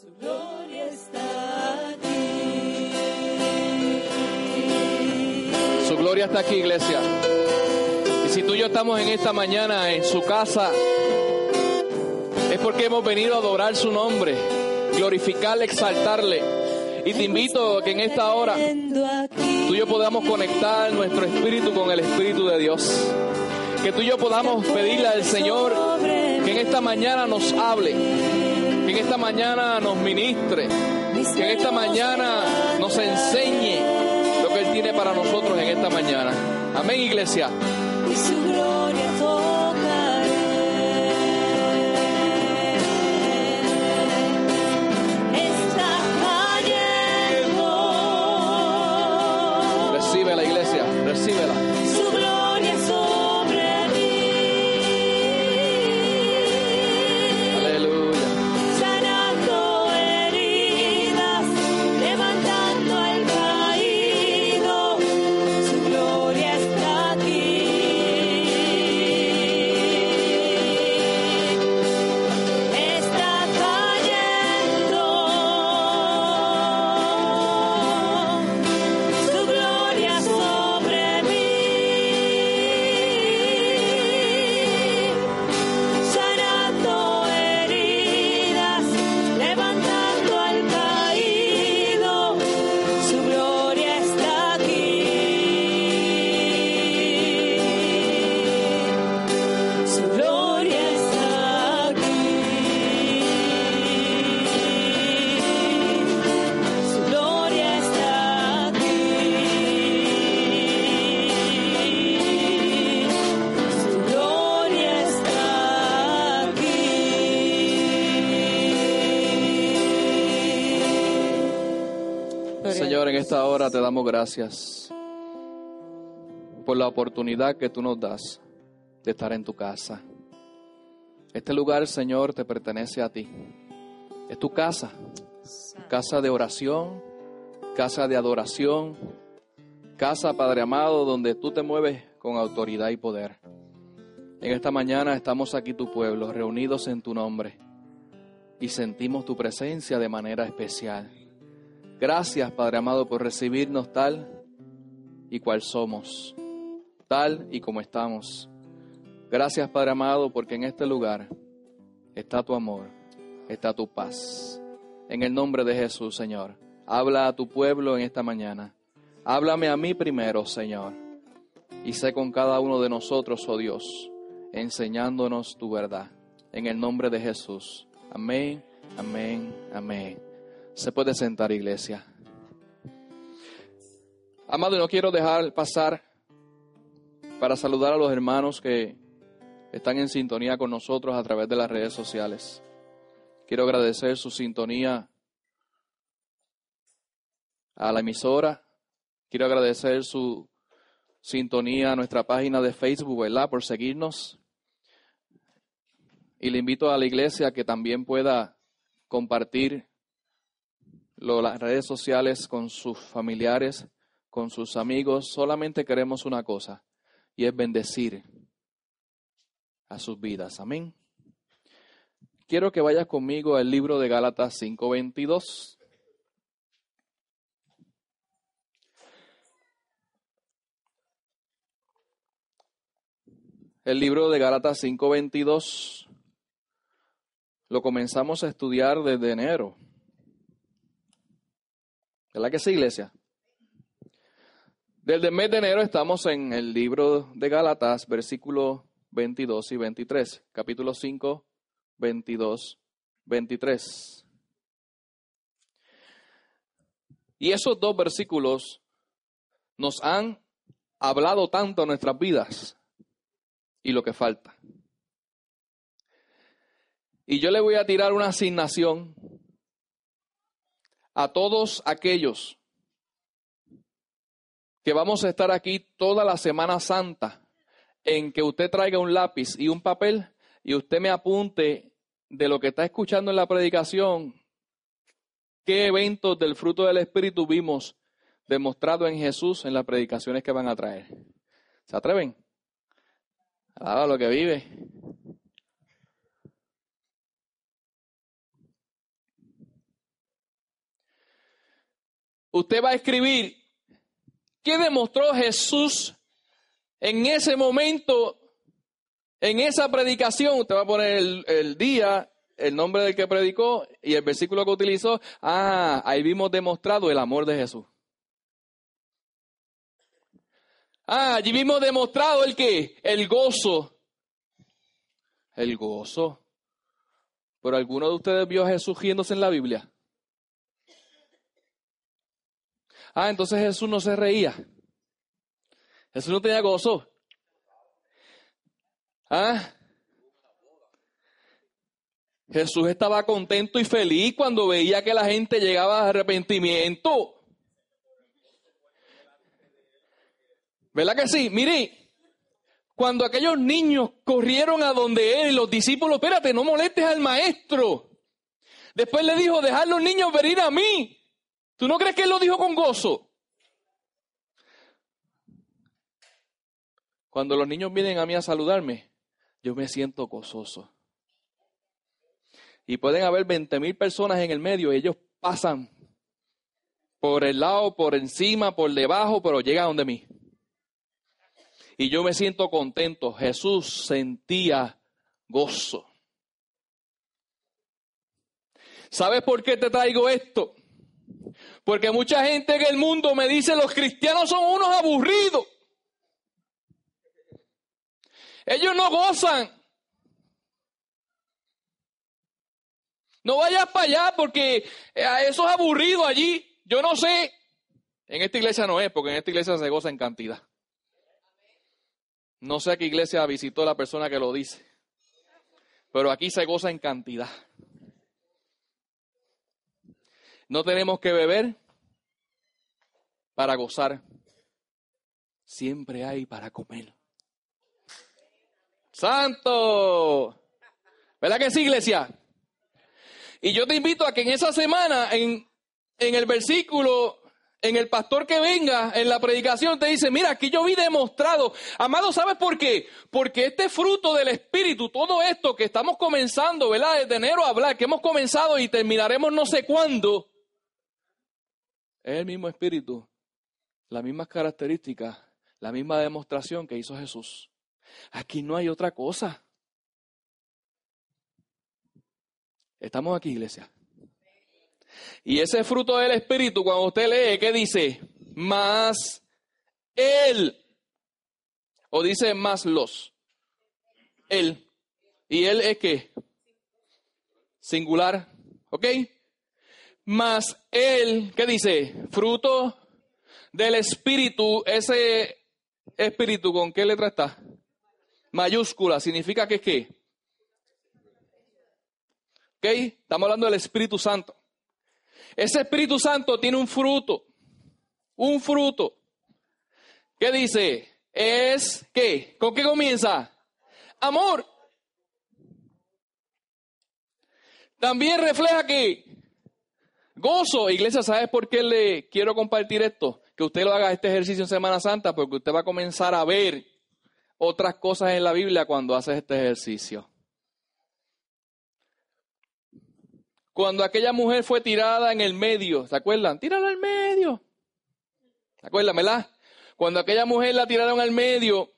Su gloria está aquí. Su gloria está aquí, iglesia. Y si tú y yo estamos en esta mañana en su casa, es porque hemos venido a adorar su nombre, glorificarle, exaltarle. Y te invito a que en esta hora tú y yo podamos conectar nuestro espíritu con el espíritu de Dios. Que tú y yo podamos pedirle al Señor que en esta mañana nos hable, que en esta mañana nos ministre, que en esta mañana nos enseñe lo que Él tiene para nosotros en esta mañana. Amén, iglesia. En esta hora te damos gracias por la oportunidad que tú nos das de estar en tu casa. Este lugar, Señor, te pertenece a ti. Es tu casa, casa de oración, casa de adoración, casa, Padre amado, donde tú te mueves con autoridad y poder. En esta mañana estamos aquí tu pueblo, reunidos en tu nombre, y sentimos tu presencia de manera especial. Gracias, Padre amado, por recibirnos tal y cual somos, tal y como estamos. Gracias, Padre amado, porque en este lugar está tu amor, está tu paz. En el nombre de Jesús, Señor, habla a tu pueblo en esta mañana. Háblame a mí primero, Señor, y sé con cada uno de nosotros, oh Dios, enseñándonos tu verdad. En el nombre de Jesús. Amén, amén, amén. Se puede sentar, iglesia. Amado, no quiero dejar pasar para saludar a los hermanos que están en sintonía con nosotros a través de las redes sociales. Quiero agradecer su sintonía a la emisora. Quiero agradecer su sintonía a nuestra página de Facebook, ¿verdad? Por seguirnos. Y le invito a la iglesia que también pueda compartir lo- las redes sociales con sus familiares, con sus amigos. Solamente queremos una cosa y es bendecir a sus vidas. Amén. Quiero que vayas conmigo al libro de Gálatas 5:22. El libro de Gálatas 5:22 lo comenzamos a estudiar desde enero. ¿Verdad que sí, iglesia? Desde el mes de enero estamos en el libro de Gálatas, versículos 22 y 23. Capítulo 5, 22, 23. Y esos dos versículos nos han hablado tanto en nuestras vidas y lo que falta. Y yo le voy a tirar una asignación a todos aquellos que vamos a estar aquí toda la Semana Santa en que usted traiga un lápiz y un papel y usted me apunte de lo que está escuchando en la predicación, qué eventos del fruto del Espíritu vimos demostrado en Jesús en las predicaciones que van a traer. ¿Se atreven? Alaba lo que vive. Usted va a escribir qué demostró Jesús en ese momento, en esa predicación. Usted va a poner el, día, el nombre del que predicó y el versículo que utilizó. Ah, ahí vimos demostrado el amor de Jesús. Ah, allí vimos demostrado el que, el gozo. El gozo. Pero alguno de ustedes vio a Jesús riéndose en la Biblia. Ah, entonces Jesús no se reía. Jesús no tenía gozo. Ah. Jesús estaba contento y feliz cuando veía que la gente llegaba a arrepentimiento. ¿Verdad que sí? Mire, cuando aquellos niños corrieron a donde él y los discípulos, espérate, no molestes al maestro. Después le dijo, dejad los niños venir a mí. ¿Tú no crees que él lo dijo con gozo? Cuando los niños vienen a mí a saludarme, yo me siento gozoso. Y pueden haber 20 mil personas en el medio ellos pasan por el lado, por encima, por debajo, pero llegan donde mí. Y yo me siento contento. Jesús sentía gozo. ¿Sabes por qué te traigo esto? Porque mucha gente en el mundo me dice los cristianos son unos aburridos. Ellos no gozan. No vayas para allá porque eh, eso es aburrido allí. Yo no sé. En esta iglesia no es, porque en esta iglesia se goza en cantidad. No sé a qué iglesia visitó la persona que lo dice. Pero aquí se goza en cantidad. No tenemos que beber para gozar. Siempre hay para comer. Santo. ¿Verdad que sí, iglesia? Y yo te invito a que en esa semana, en, en el versículo, en el pastor que venga, en la predicación, te dice, mira, aquí yo vi demostrado. Amado, ¿sabes por qué? Porque este fruto del Espíritu, todo esto que estamos comenzando, ¿verdad? Desde enero a hablar, que hemos comenzado y terminaremos no sé cuándo, es el mismo Espíritu, las mismas características, la misma demostración que hizo Jesús. Aquí no hay otra cosa. Estamos aquí, iglesia. Y ese fruto del Espíritu, cuando usted lee, ¿qué dice? Más Él. O dice más los. Él. ¿Y Él es qué? Singular. ¿Ok? Más Él, ¿qué dice? Fruto del Espíritu. Ese Espíritu, ¿con qué letra está? mayúscula significa que es qué? ¿Ok? Estamos hablando del Espíritu Santo. Ese Espíritu Santo tiene un fruto. Un fruto. ¿Qué dice? Es qué? ¿Con qué comienza? Amor. También refleja que gozo. Iglesia, ¿sabes por qué le quiero compartir esto? Que usted lo haga este ejercicio en Semana Santa, porque usted va a comenzar a ver otras cosas en la Biblia cuando haces este ejercicio. Cuando aquella mujer fue tirada en el medio, ¿se acuerdan? Tírala al medio. ¿Se acuerdan, verdad? Cuando aquella mujer la tiraron al medio,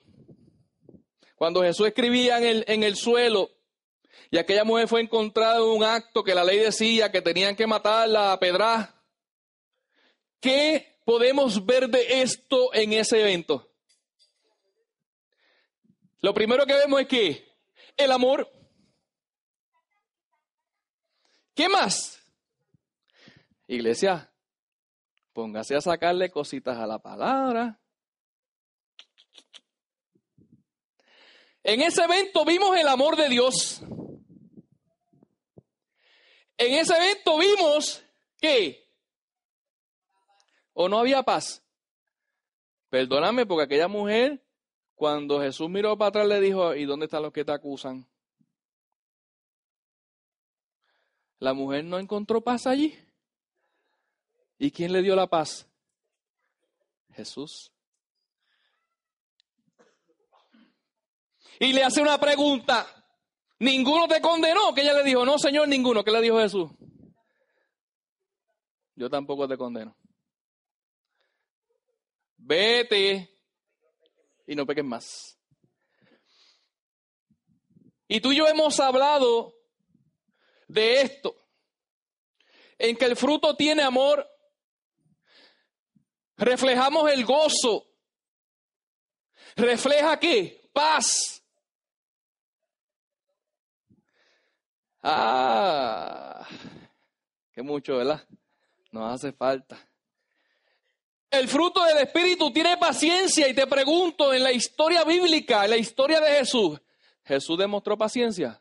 cuando Jesús escribía en el, en el suelo, y aquella mujer fue encontrada en un acto que la ley decía que tenían que matarla a pedra. ¿Qué podemos ver de esto en ese evento? Lo primero que vemos es que el amor. ¿Qué más? Iglesia, póngase a sacarle cositas a la palabra. En ese evento vimos el amor de Dios. En ese evento vimos que o no había paz. Perdóname porque aquella mujer cuando Jesús miró para atrás le dijo, ¿y dónde están los que te acusan? La mujer no encontró paz allí. ¿Y quién le dio la paz? Jesús. Y le hace una pregunta. ¿Ninguno te condenó? Que ella le dijo, no, Señor, ninguno. ¿Qué le dijo Jesús? Yo tampoco te condeno. vete y no peques más. Y tú y yo hemos hablado de esto, en que el fruto tiene amor, reflejamos el gozo, refleja qué? Paz. Ah, que mucho, ¿verdad? Nos hace falta. El fruto del Espíritu tiene paciencia y te pregunto, en la historia bíblica, en la historia de Jesús, ¿Jesús demostró paciencia?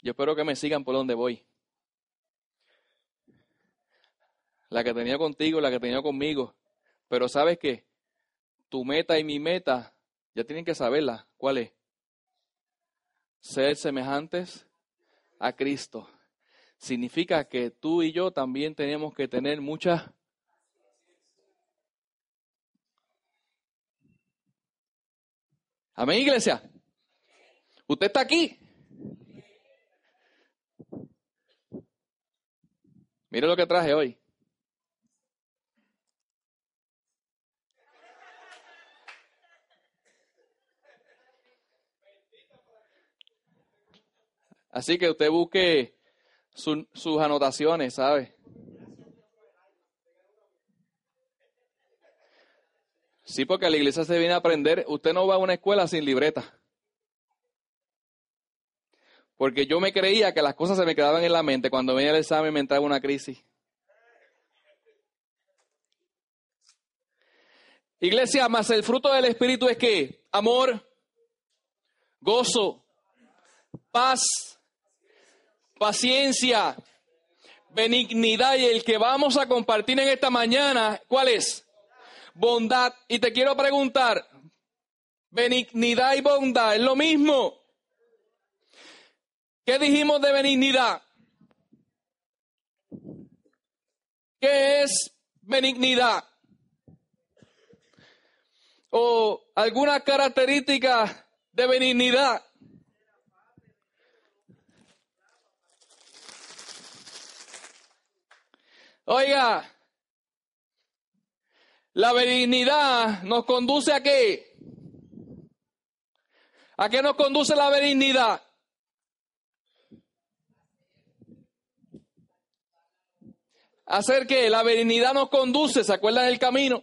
Yo espero que me sigan por donde voy. La que tenía contigo, la que tenía conmigo. Pero sabes qué? Tu meta y mi meta ya tienen que saberla. ¿Cuál es? Ser semejantes a Cristo. Significa que tú y yo también tenemos que tener mucha Amén, iglesia. Usted está aquí. Mire lo que traje hoy. Así que usted busque su- sus anotaciones, ¿sabe? Sí, porque la iglesia se viene a aprender. Usted no va a una escuela sin libreta. Porque yo me creía que las cosas se me quedaban en la mente. Cuando venía el examen me entraba una crisis. Iglesia, más el fruto del Espíritu es que amor, gozo, paz, paciencia, benignidad y el que vamos a compartir en esta mañana, ¿cuál es? Bondad. Y te quiero preguntar, benignidad y bondad, ¿es lo mismo? ¿Qué dijimos de benignidad? ¿Qué es benignidad? ¿O alguna característica de benignidad? Oiga, la benignidad nos conduce a qué? ¿A qué nos conduce la benignidad? Hacer que la benignidad nos conduce, ¿se acuerdan del camino?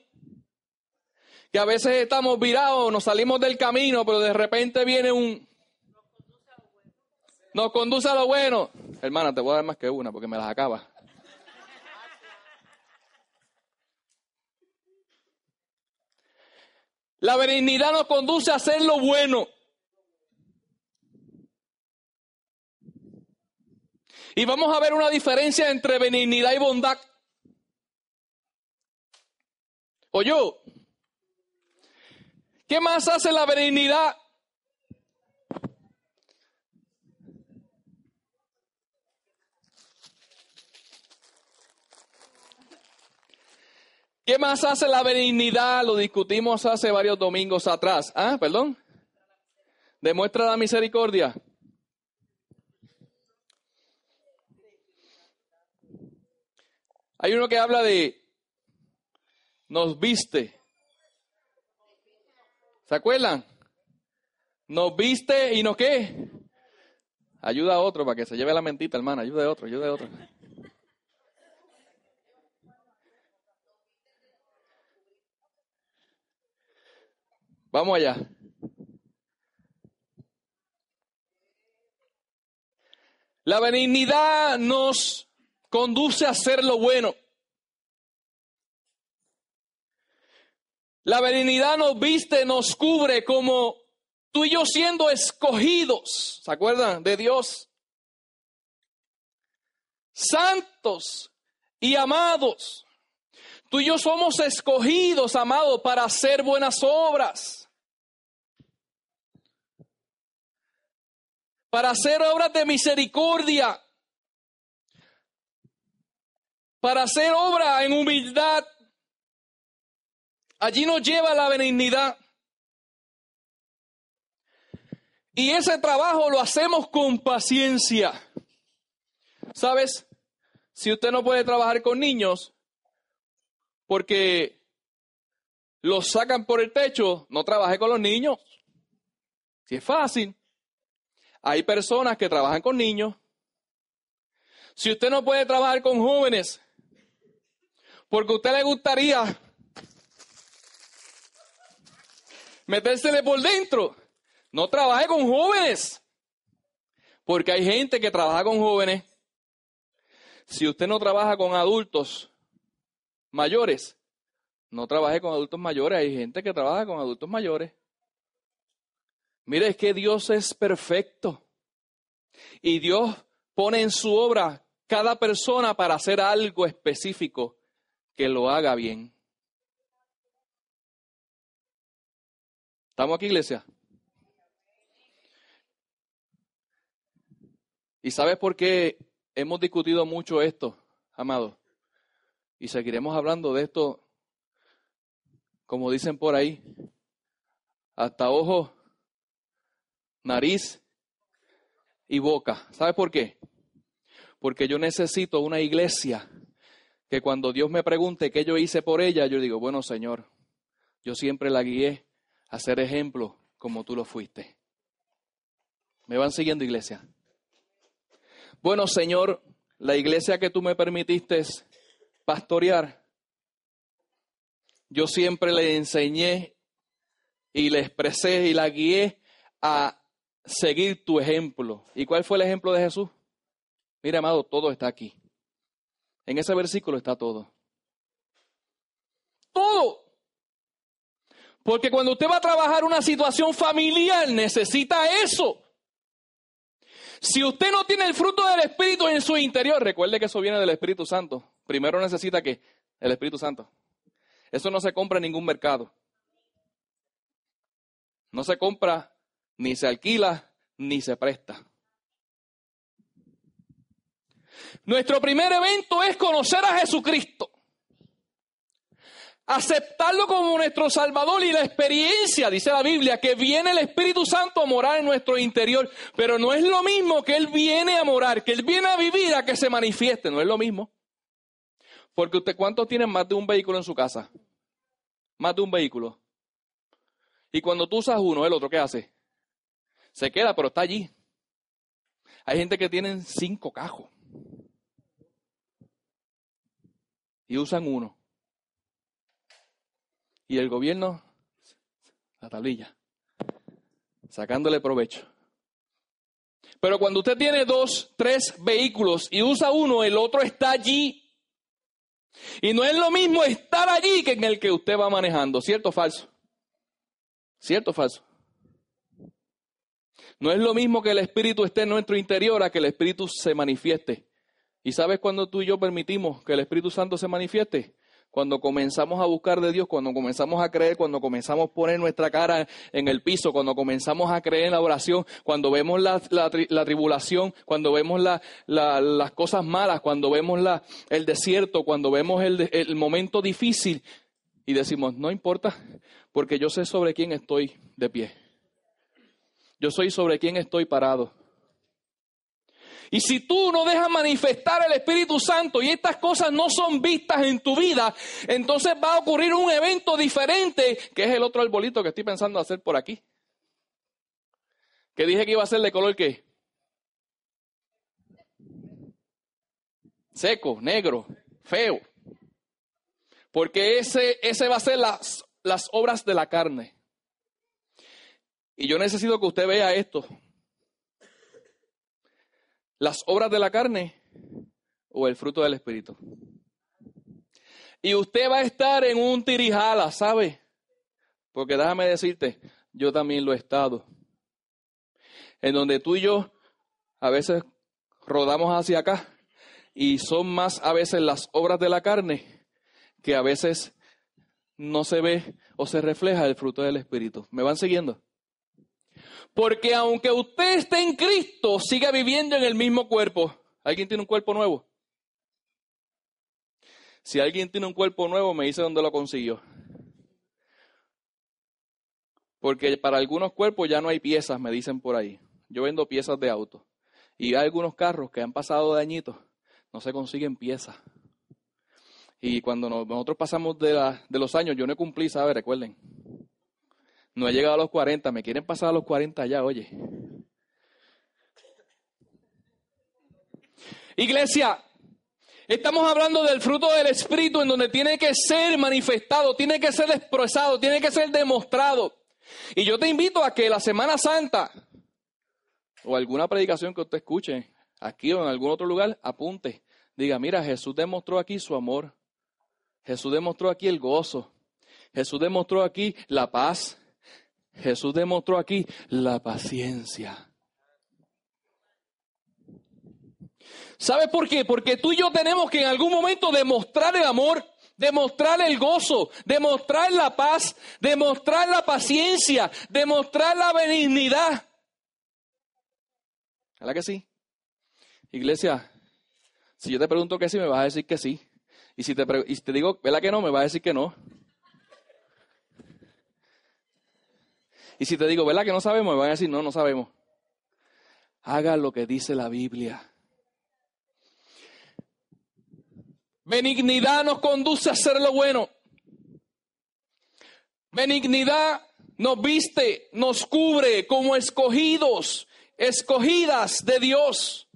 Que a veces estamos virados, nos salimos del camino, pero de repente viene un... Nos conduce a lo bueno. Hermana, te voy a dar más que una porque me las acaba. La benignidad nos conduce a hacer lo bueno. Y vamos a ver una diferencia entre benignidad y bondad. O yo, ¿qué más hace la benignidad? ¿Qué más hace la benignidad? Lo discutimos hace varios domingos atrás. Ah, perdón. Demuestra la misericordia. Hay uno que habla de nos viste. ¿Se acuerdan? Nos viste y no qué. Ayuda a otro para que se lleve la mentita, hermana. Ayuda a otro, ayuda a otro. Vamos allá. La benignidad nos conduce a hacer lo bueno. La benignidad nos viste, nos cubre como tú y yo siendo escogidos, ¿se acuerdan? De Dios. Santos y amados. Tú y yo somos escogidos, amados, para hacer buenas obras. Para hacer obras de misericordia. Para hacer obra en humildad. Allí nos lleva la benignidad. Y ese trabajo lo hacemos con paciencia. ¿Sabes? si usted no puede trabajar con niños porque los sacan por el techo, no trabaje con los niños. Si es fácil. Hay personas que trabajan con niños. Si usted no puede trabajar con jóvenes, porque a usted le gustaría metérsele por dentro, no trabaje con jóvenes. Porque hay gente que trabaja con jóvenes. Si usted no trabaja con adultos mayores, no trabaje con adultos mayores. Hay gente que trabaja con adultos mayores. Mire, es que Dios es perfecto. Y Dios pone en su obra cada persona para hacer algo específico que lo haga bien. ¿Estamos aquí, iglesia? ¿Y sabes por qué hemos discutido mucho esto, amado? Y seguiremos hablando de esto, como dicen por ahí, hasta ojo, nariz y boca. ¿Sabes por qué? Porque yo necesito una iglesia que cuando Dios me pregunte qué yo hice por ella, yo digo, bueno, Señor, yo siempre la guié a ser ejemplo como tú lo fuiste. ¿Me van siguiendo, iglesia? Bueno, Señor, la iglesia que tú me permitiste pastorear, yo siempre le enseñé y le expresé y la guié a seguir tu ejemplo. ¿Y cuál fue el ejemplo de Jesús? Mira, amado, todo está aquí. En ese versículo está todo. Todo. Porque cuando usted va a trabajar una situación familiar, necesita eso. Si usted no tiene el fruto del Espíritu en su interior, recuerde que eso viene del Espíritu Santo. Primero necesita que el Espíritu Santo. Eso no se compra en ningún mercado. No se compra, ni se alquila, ni se presta. Nuestro primer evento es conocer a Jesucristo aceptarlo como nuestro Salvador y la experiencia, dice la Biblia, que viene el Espíritu Santo a morar en nuestro interior, pero no es lo mismo que Él viene a morar, que Él viene a vivir, a que se manifieste, no es lo mismo. Porque usted, ¿cuántos tienen más de un vehículo en su casa? Más de un vehículo. Y cuando tú usas uno, el otro, ¿qué hace? Se queda, pero está allí. Hay gente que tienen cinco cajos. Y usan uno y el gobierno, la tablilla, sacándole provecho. Pero cuando usted tiene dos, tres vehículos y usa uno, el otro está allí. Y no es lo mismo estar allí que en el que usted va manejando, ¿cierto o falso? ¿Cierto o falso? No es lo mismo que el Espíritu esté en nuestro interior a que el Espíritu se manifieste. ¿Y sabes cuando tú y yo permitimos que el Espíritu Santo se manifieste? cuando comenzamos a buscar de Dios, cuando comenzamos a creer, cuando comenzamos a poner nuestra cara en el piso, cuando comenzamos a creer en la oración, cuando vemos la, tribulación, cuando vemos las cosas malas, cuando vemos el desierto, cuando vemos el, el momento difícil y decimos, no importa, porque yo sé sobre quién estoy de pie. Yo soy sobre quién estoy parado. Y si tú no dejas manifestar el Espíritu Santo y estas cosas no son vistas en tu vida, entonces va a ocurrir un evento diferente, que es el otro arbolito que estoy pensando hacer por aquí. Que dije que iba a ser de color qué? Seco, negro, feo. Porque ese, ese va a ser las, las obras de la carne. Y yo necesito que usted vea esto las obras de la carne o el fruto del Espíritu. Y usted va a estar en un tirijala, ¿sabe? Porque déjame decirte, yo también lo he estado. En donde tú y yo a veces rodamos hacia acá y son más a veces las obras de la carne que a veces no se ve o se refleja el fruto del Espíritu. ¿Me van siguiendo? Porque aunque usted esté en Cristo, sigue viviendo en el mismo cuerpo. ¿Alguien tiene un cuerpo nuevo? Si alguien tiene un cuerpo nuevo, me dice dónde lo consiguió. Porque para algunos cuerpos ya no hay piezas, me dicen por ahí. Yo vendo piezas de auto. Y hay algunos carros que han pasado dañitos. no se consiguen piezas. Y cuando nos- nosotros pasamos de, de los años, yo no cumplí, ¿sabes? Recuerden. No he llegado a los 40, me quieren pasar a los 40 ya, oye. Iglesia, estamos hablando del fruto del Espíritu en donde tiene que ser manifestado, tiene que ser expresado, tiene que ser demostrado. Y yo te invito a que la Semana Santa o alguna predicación que usted escuche aquí o en algún otro lugar, apunte. Diga, mira, Jesús demostró aquí su amor. Jesús demostró aquí el gozo. Jesús demostró aquí la paz. Jesús demostró aquí la paciencia. ¿Sabes por qué? Porque tú y yo tenemos que en algún momento demostrar el amor, demostrar el gozo, demostrar la paz, demostrar la paciencia, demostrar la benignidad. ¿Verdad que sí? Iglesia, si yo te pregunto que sí, me vas a decir que sí. Y si te, digo, ¿verdad que no? Me vas a decir que no. Y si te digo, ¿verdad que no sabemos? Me van a decir, no, no sabemos. Haga lo que dice la Biblia. Benignidad nos conduce a hacer lo bueno. Benignidad nos viste, nos cubre como escogidos, escogidas de Dios.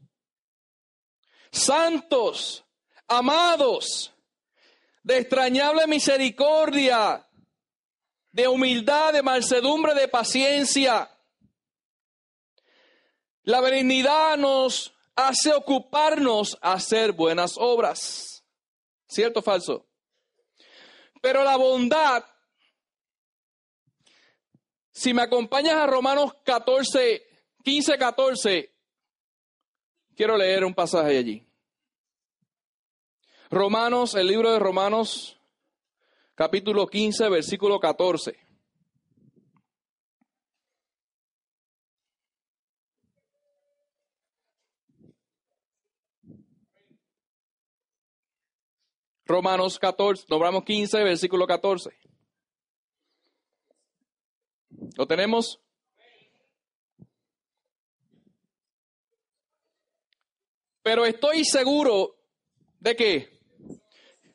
Santos, amados, de extrañable misericordia, de humildad, de mansedumbre, de paciencia. La benignidad nos hace ocuparnos a hacer buenas obras. ¿Cierto o falso? Pero la bondad, si me acompañas a Romanos 14, 15, 14, quiero leer un pasaje allí. Romanos, el libro de Romanos, capítulo 15, versículo 14. Romanos 14, Romanos 15, versículo 14. ¿Lo tenemos? Pero estoy seguro de que.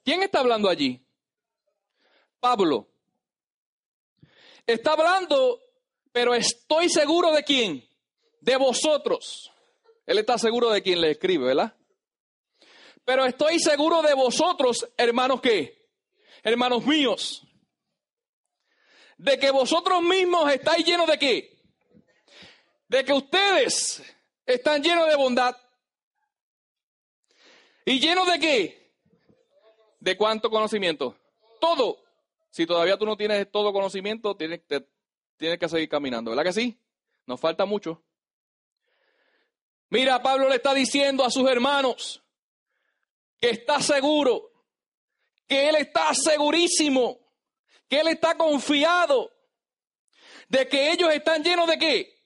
¿Quién está hablando allí? Pablo. Está hablando, pero estoy seguro de quién? De vosotros. Él está seguro de quien le escribe, ¿verdad? Pero estoy seguro de vosotros, hermanos, ¿qué? Hermanos míos. De que vosotros mismos estáis llenos de qué? De que ustedes están llenos de bondad. ¿Y llenos de qué? ¿De cuánto conocimiento? Todo. Si todavía tú no tienes todo conocimiento, tienes, tienes que seguir caminando, ¿verdad que sí? Nos falta mucho. Mira, Pablo le está diciendo a sus hermanos que está seguro, que él está segurísimo, que él está confiado de que ellos están llenos de qué?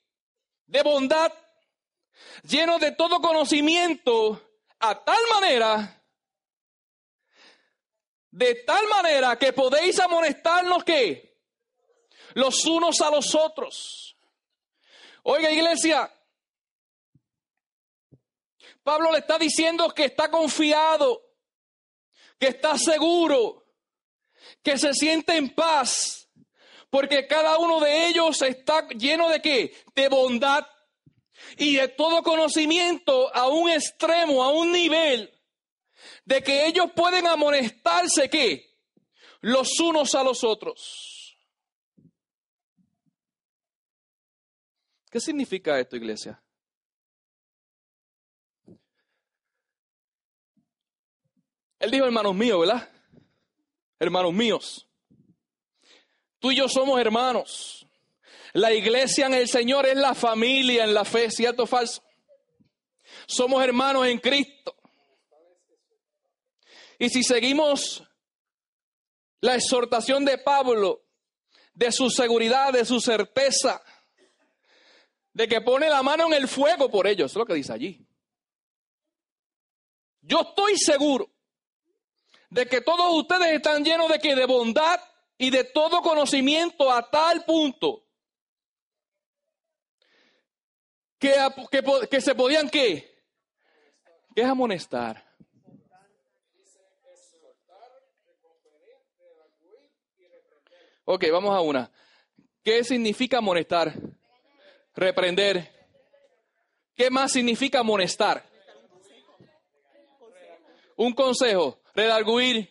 De bondad, llenos de todo conocimiento, a tal manera, de tal manera que podéis amonestarnos que los unos a los otros. Oiga, iglesia, Pablo le está diciendo que está confiado, que está seguro, que se siente en paz, porque cada uno de ellos está lleno de qué? De bondad y de todo conocimiento a un extremo, a un nivel, de que ellos pueden amonestarse qué? Los unos a los otros. ¿Qué significa esto, iglesia? Él dijo, hermanos míos, ¿verdad? Hermanos míos. Tú y yo somos hermanos. La iglesia en el Señor es la familia en la fe, ¿cierto o falso? Somos hermanos en Cristo. Y si seguimos la exhortación de Pablo, de su seguridad, de su certeza, de que pone la mano en el fuego por ellos, es lo que dice allí. Yo estoy seguro de que todos ustedes están llenos de que de bondad y de todo conocimiento a tal punto que, que, que se podían? ¿Qué es amonestar? Ok, vamos a una. ¿Qué significa amonestar? Reprender. ¿Qué más significa amonestar? Un consejo, redarguir,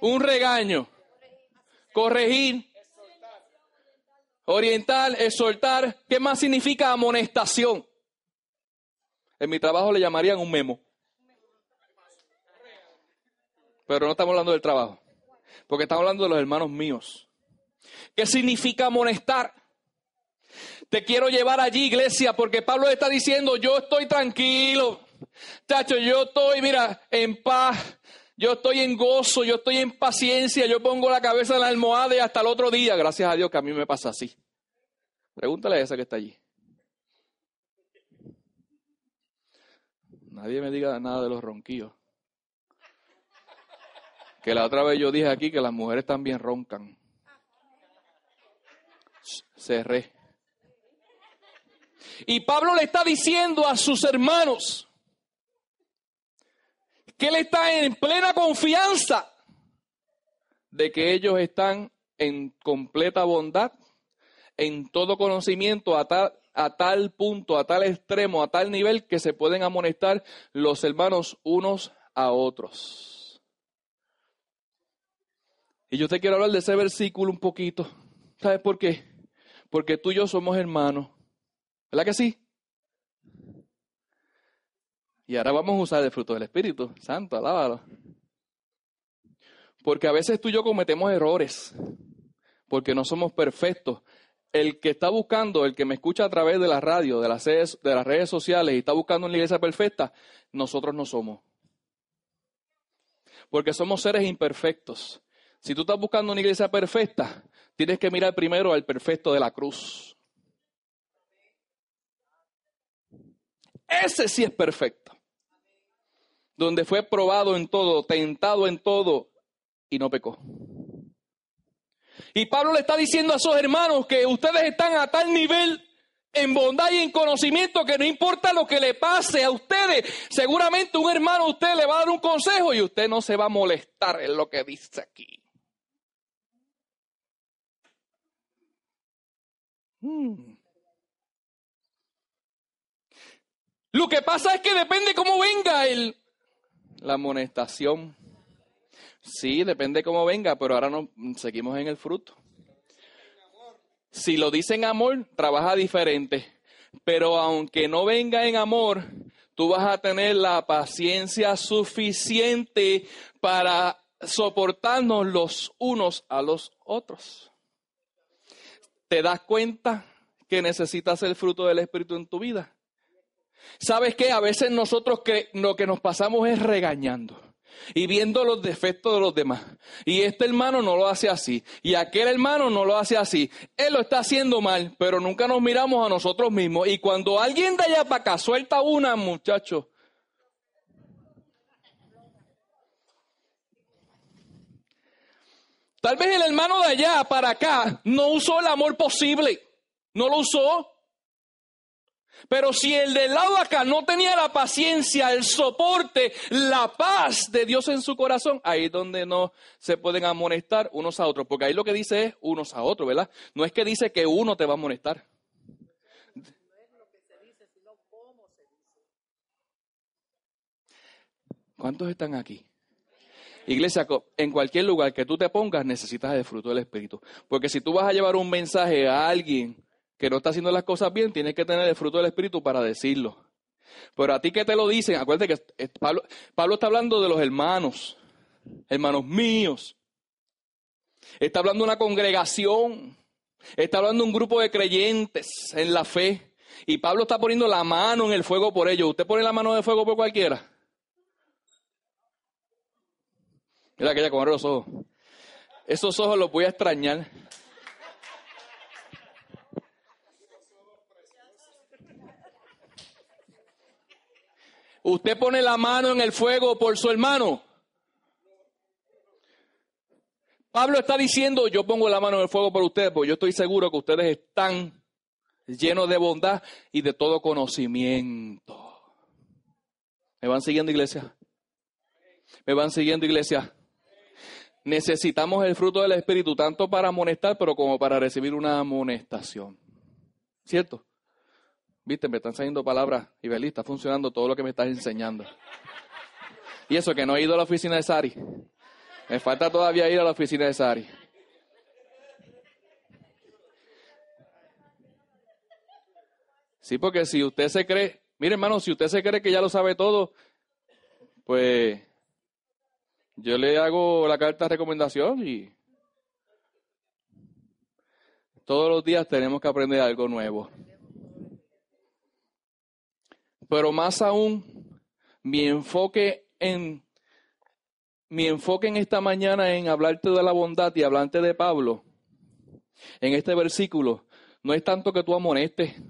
un regaño, corregir, orientar, exhortar. ¿Qué más significa amonestación? En mi trabajo le llamarían un memo. Pero no estamos hablando del trabajo, porque estamos hablando de los hermanos míos. ¿Qué significa amonestar? Te quiero llevar allí, iglesia, porque Pablo está diciendo, yo estoy tranquilo. Chacho, yo estoy, mira, en paz. Yo estoy en gozo, yo estoy en paciencia, yo pongo la cabeza en la almohada y hasta el otro día, gracias a Dios que a mí me pasa así. Pregúntale a esa que está allí. Nadie me diga nada de los ronquillos. Que la otra vez yo dije aquí que las mujeres también roncan. Cerré. Y Pablo le está diciendo a sus hermanos que él está en plena confianza de que ellos están en completa bondad, en todo conocimiento, a tal, a tal punto, a tal extremo, a tal nivel que se pueden amonestar los hermanos unos a otros. Y yo te quiero hablar de ese versículo un poquito. ¿Sabes por qué? Porque tú y yo somos hermanos. ¿Verdad que sí? Y ahora vamos a usar el fruto del Espíritu Santo, alábalo. Porque a veces tú y yo cometemos errores, porque no somos perfectos. El que está buscando, el que me escucha a través de la radio, de las redes, de las redes sociales y está buscando una iglesia perfecta, nosotros no somos. Porque somos seres imperfectos. Si tú estás buscando una iglesia perfecta, tienes que mirar primero al perfecto de la cruz. Ese sí es perfecto. Donde fue probado en todo, tentado en todo y no pecó. Y Pablo le está diciendo a sus hermanos que ustedes están a tal nivel en bondad y en conocimiento que no importa lo que le pase a ustedes, seguramente un hermano a usted le va a dar un consejo y usted no se va a molestar en lo que dice aquí. Hmm. Lo que pasa es que depende cómo venga el, la amonestación. Sí, depende cómo venga, pero ahora no seguimos en el fruto. Si lo dice en amor, trabaja diferente. Pero aunque no venga en amor, tú vas a tener la paciencia suficiente para soportarnos los unos a los otros. ¿Te das cuenta que necesitas el fruto del Espíritu en tu vida? ¿Sabes qué? A veces nosotros que, lo que nos pasamos es regañando y viendo los defectos de los demás. Y este hermano no lo hace así. Y aquel hermano no lo hace así. Él lo está haciendo mal, pero nunca nos miramos a nosotros mismos. Y cuando alguien de allá para acá suelta una, muchacho. Tal vez el hermano de allá para acá no usó el amor posible. No lo usó. Pero si el del lado acá no tenía la paciencia, el soporte, la paz de Dios en su corazón, ahí es donde no se pueden amonestar unos a otros. Porque ahí lo que dice es unos a otros, ¿verdad? No es que dice que uno te va a amonestar. ¿Cuántos están aquí? Iglesia, en cualquier lugar que tú te pongas necesitas el fruto del Espíritu. Porque si tú vas a llevar un mensaje a alguien que no está haciendo las cosas bien, tienes que tener el fruto del Espíritu para decirlo. Pero a ti que te lo dicen, acuérdate que Pablo, Pablo está hablando de los hermanos, hermanos míos. Está hablando de una congregación. Está hablando de un grupo de creyentes en la fe. Y Pablo está poniendo la mano en el fuego por ellos. ¿Usted pone la mano el fuego por cualquiera? Mira aquella con los ojos. Esos ojos los voy a extrañar. ¿Usted pone la mano en el fuego por su hermano? Pablo está diciendo, yo pongo la mano en el fuego por ustedes, porque yo estoy seguro que ustedes están llenos de bondad y de todo conocimiento. ¿Me van siguiendo, iglesia? ¿Me van siguiendo, iglesia? Necesitamos el fruto del Espíritu tanto para amonestar, pero como para recibir una amonestación. ¿Cierto? Viste, me están saliendo palabras y Belí, está funcionando todo lo que me estás enseñando. Y eso que no he ido a la oficina de Sari. Me falta todavía ir a la oficina de Sari. Sí, porque si usted se cree, mire hermano, si usted se cree que ya lo sabe todo, pues yo le hago la carta de recomendación y todos los días tenemos que aprender algo nuevo. Pero más aún, mi enfoque en mi enfoque en esta mañana en hablarte de la bondad y hablarte de Pablo, en este versículo, no es tanto que tú amonestes.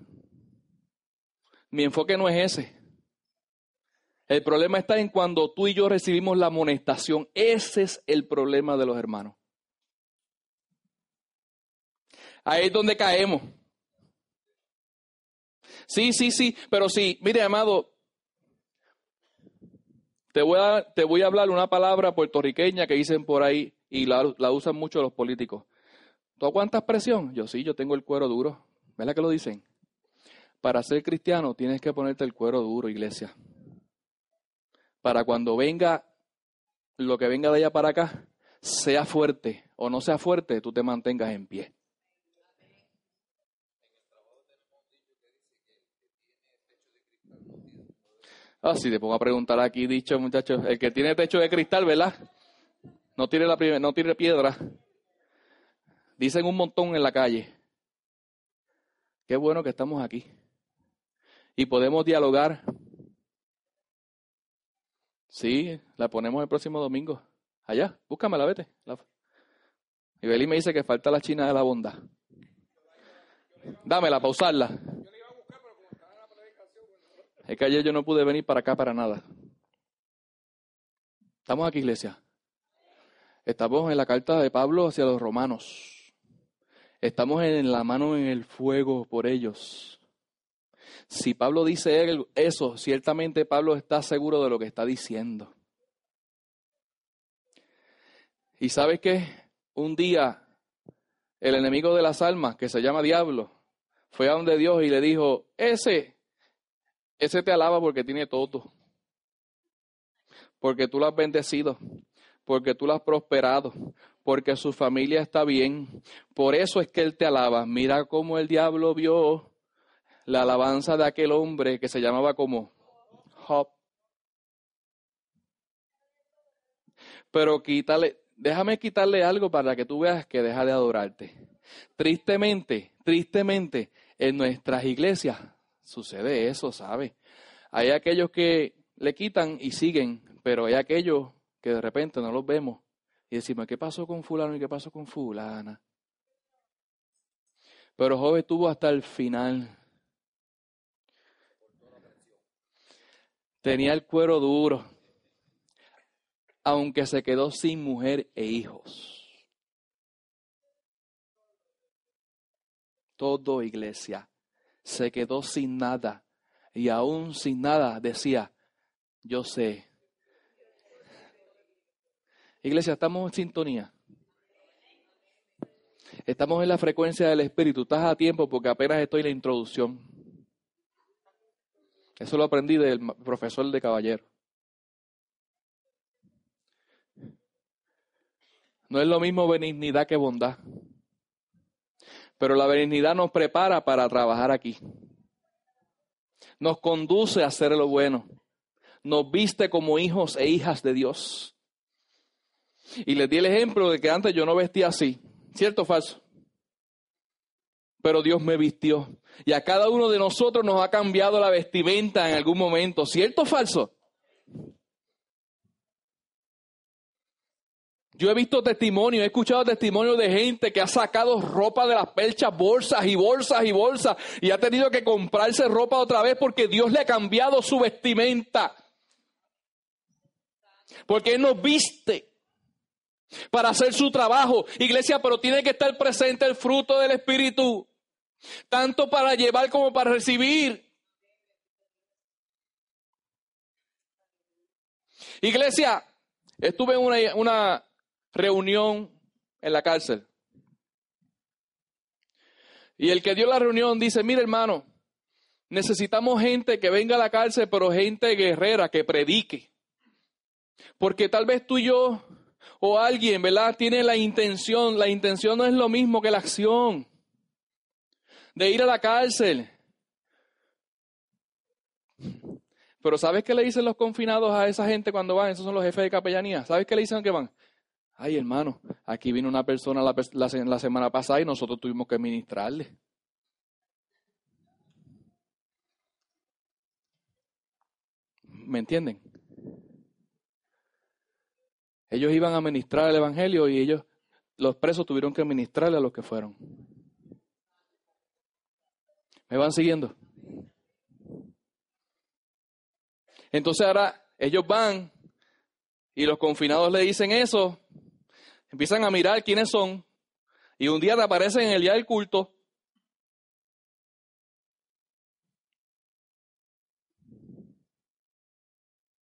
Mi enfoque no es ese. El problema está en cuando tú y yo recibimos la amonestación. Ese es el problema de los hermanos. Ahí es donde caemos. Sí, sí, sí, pero sí, mire, amado, te voy a, te voy a hablar una palabra puertorriqueña que dicen por ahí y la, la usan mucho los políticos. ¿Tú aguantas presión? Yo sí, yo tengo el cuero duro. ¿Verdad que lo dicen? Para ser cristiano tienes que ponerte el cuero duro, iglesia. Para cuando venga lo que venga de allá para acá, sea fuerte o no sea fuerte, tú te mantengas en pie. Ah, si te pongo a preguntar aquí, dicho muchachos, el que tiene techo de cristal, ¿verdad? No tiene, la primer- no tiene piedra. Dicen un montón en la calle. Qué bueno que estamos aquí. Y podemos dialogar. Sí, la ponemos el próximo domingo. Allá, búscamela, vete. La... Y Belí me dice que falta la china de la bondad. Dámela para usarla. Es que ayer yo no pude venir para acá para nada. Estamos aquí, iglesia. Estamos en la carta de Pablo hacia los romanos. Estamos en la mano en el fuego por ellos. Si Pablo dice eso, ciertamente Pablo está seguro de lo que está diciendo. Y sabes qué? Un día el enemigo de las almas, que se llama diablo, fue a donde Dios y le dijo, ese, ese te alaba porque tiene todo. Porque tú lo has bendecido. Porque tú lo has prosperado. Porque su familia está bien. Por eso es que él te alaba. Mira cómo el diablo vio la alabanza de aquel hombre que se llamaba como Job. Pero quítale, déjame quitarle algo para que tú veas que deja de adorarte. Tristemente, tristemente, en nuestras iglesias sucede eso, ¿sabe? Hay aquellos que le quitan y siguen, pero hay aquellos que de repente no los vemos y decimos, ¿qué pasó con fulano y qué pasó con fulana? Pero Job estuvo hasta el final. Tenía el cuero duro, aunque se quedó sin mujer e hijos. Todo iglesia se quedó sin nada y aún sin nada decía, yo sé. Iglesia, estamos en sintonía. Estamos en la frecuencia del Espíritu. Estás a tiempo porque apenas estoy en la introducción. Eso lo aprendí del profesor de caballero. No es lo mismo benignidad que bondad. Pero la benignidad nos prepara para trabajar aquí. Nos conduce a hacer lo bueno. Nos viste como hijos e hijas de Dios. Y les di el ejemplo de que antes yo no vestía así. ¿Cierto o falso? Pero Dios me vistió. Y a cada uno de nosotros nos ha cambiado la vestimenta en algún momento. ¿Cierto o falso? Yo he visto testimonios, he escuchado testimonios de gente que ha sacado ropa de las perchas, bolsas y bolsas y bolsas, y ha tenido que comprarse ropa otra vez porque Dios le ha cambiado su vestimenta. Porque Él nos viste para hacer su trabajo. Iglesia, pero tiene que estar presente el fruto del Espíritu, tanto para llevar como para recibir. Iglesia, estuve en una, reunión en la cárcel. Y el que dio la reunión dice, mire hermano, necesitamos gente que venga a la cárcel, pero gente guerrera, que predique. Porque tal vez tú yo o alguien, ¿verdad? Tiene la intención, la intención no es lo mismo que la acción de ir a la cárcel. Pero ¿sabes qué le dicen los confinados a esa gente cuando van? Esos son los jefes de capellanía. ¿Sabes qué le dicen que van? Ay, hermano, aquí vino una persona la, la, semana pasada y nosotros tuvimos que ministrarle. ¿Me entienden? Ellos iban a ministrar el Evangelio y ellos, los presos, tuvieron que ministrarle a los que fueron. ¿Me van siguiendo? Entonces ahora ellos van y los confinados le dicen eso, empiezan a mirar quiénes son y un día te aparecen en el día del culto.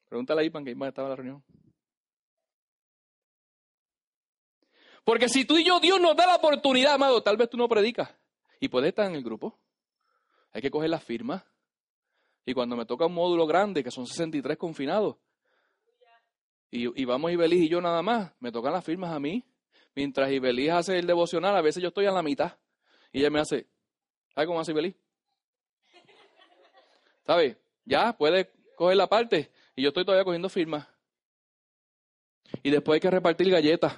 Pregúntale ahí, para que estaba la reunión. Porque si tú y yo, Dios nos da la oportunidad, amado, tal vez tú no predicas y puedes estar en el grupo. Hay que coger las firmas. Y cuando me toca un módulo grande, que son 63 confinados, y, y vamos Ibeliz y yo nada más, me tocan las firmas a mí. Mientras Ibeliz hace el devocional, a veces yo estoy a la mitad. Y ella me hace, ¿sabes cómo hace Ibeliz? ¿Sabes? Ya, puede coger la parte. Y yo estoy todavía cogiendo firmas. Y después hay que repartir galletas.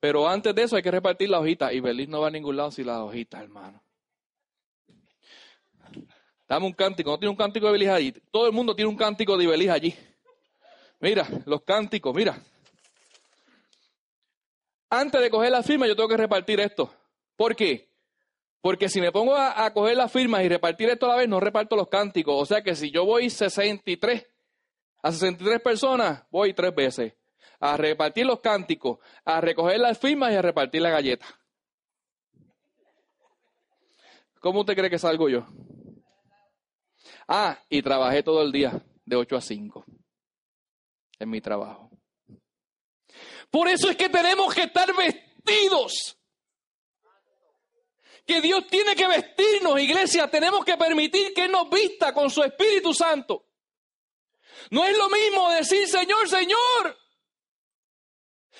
Pero antes de eso hay que repartir la hojita. Y Belis no va a ningún lado sin la hojita, hermano. Dame un cántico. No tiene un cántico de Belis allí. Todo el mundo tiene un cántico de Belis allí. Mira, los cánticos, mira. Antes de coger la firma, yo tengo que repartir esto. ¿Por qué? Porque si me pongo a, a coger las firmas y repartir esto a la vez, no reparto los cánticos. O sea que si yo voy 63 a 63 personas, voy tres veces a repartir los cánticos, a recoger las firmas y a repartir la galleta. ¿Cómo usted cree que salgo yo? Ah, y trabajé todo el día, de 8 a 5, en mi trabajo. Por eso es que tenemos que estar vestidos. Que Dios tiene que vestirnos, iglesia. Tenemos que permitir que nos vista con su Espíritu Santo. No es lo mismo decir, Señor, Señor,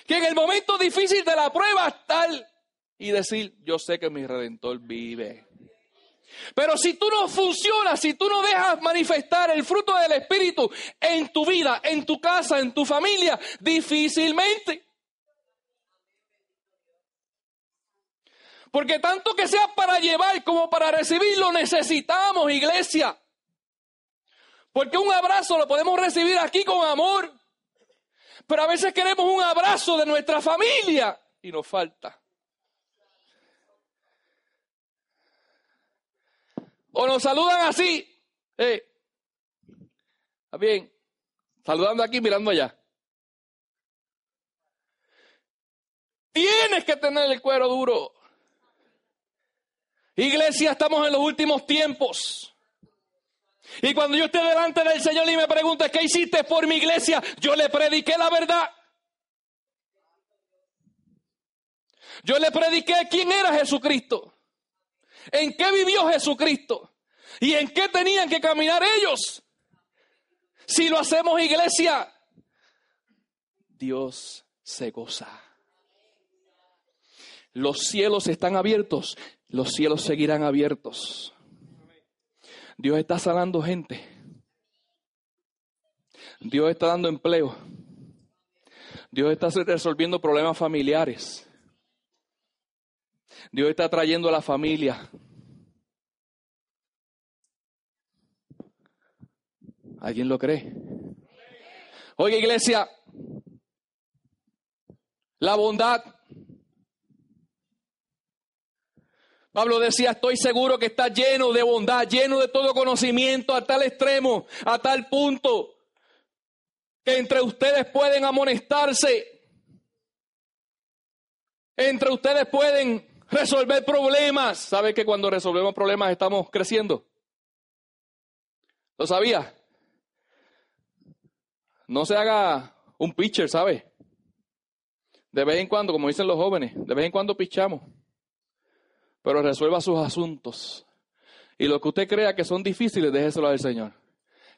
que en el momento difícil de la prueba estar y decir, yo sé que mi redentor vive. Pero si tú no funcionas, si tú no dejas manifestar el fruto del Espíritu en tu vida, en tu casa, en tu familia, difícilmente. Porque tanto que sea para llevar como para recibir, lo necesitamos, iglesia. Porque un abrazo lo podemos recibir aquí con amor. Pero a veces queremos un abrazo de nuestra familia y nos falta. O nos saludan así. Eh, ¿Está bien? Saludando aquí, mirando allá. Tienes que tener el cuero duro. Iglesia, estamos en los últimos tiempos. Y cuando yo esté delante del Señor y me pregunte, ¿qué hiciste por mi iglesia? Yo le prediqué la verdad. Yo le prediqué quién era Jesucristo. En qué vivió Jesucristo. Y en qué tenían que caminar ellos. Si lo hacemos iglesia, Dios se goza. Los cielos están abiertos, los cielos seguirán abiertos. Dios está sanando gente. Dios está dando empleo. Dios está resolviendo problemas familiares. Dios está trayendo a la familia. ¿Alguien lo cree? Oye, iglesia, la bondad Pablo decía, estoy seguro que está lleno de bondad, lleno de todo conocimiento a tal extremo, a tal punto, que entre ustedes pueden amonestarse, entre ustedes pueden resolver problemas. ¿Sabe que cuando resolvemos problemas estamos creciendo? ¿Lo sabía? No se haga un pitcher, ¿sabe? De vez en cuando, como dicen los jóvenes, de vez en cuando pichamos. Pero resuelva sus asuntos. Y lo que usted crea que son difíciles, déjeselo al Señor.